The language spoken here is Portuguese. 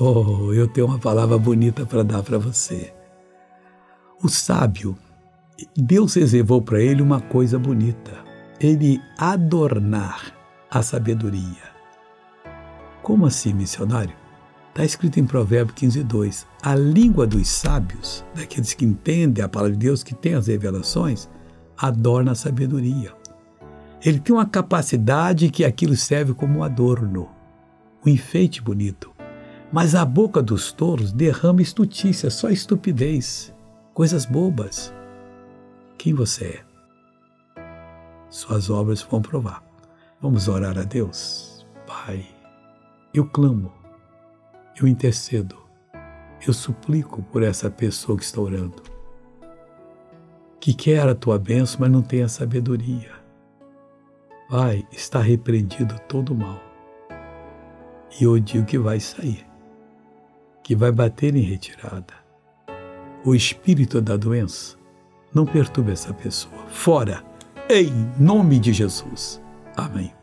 Oh, eu tenho uma palavra bonita para dar para você. O sábio, Deus reservou para ele uma coisa bonita. Ele adornar a sabedoria. Como assim, missionário? Está escrito em Provérbio 15, 2. A língua dos sábios, daqueles que entendem a palavra de Deus, que têm as revelações, adorna a sabedoria. Ele tem uma capacidade que aquilo serve como um adorno, um enfeite bonito. Mas a boca dos touros derrama estutícia, só estupidez, coisas bobas. Quem você é? Suas obras vão provar. Vamos orar a Deus? Pai, eu clamo, eu intercedo, eu suplico por essa pessoa que está orando, que quer a tua bênção, mas não tem a sabedoria. Pai, está repreendido todo o mal. E eu digo que vai sair que vai bater em retirada. O espírito da doença não perturba essa pessoa. Fora, em nome de Jesus. Amém.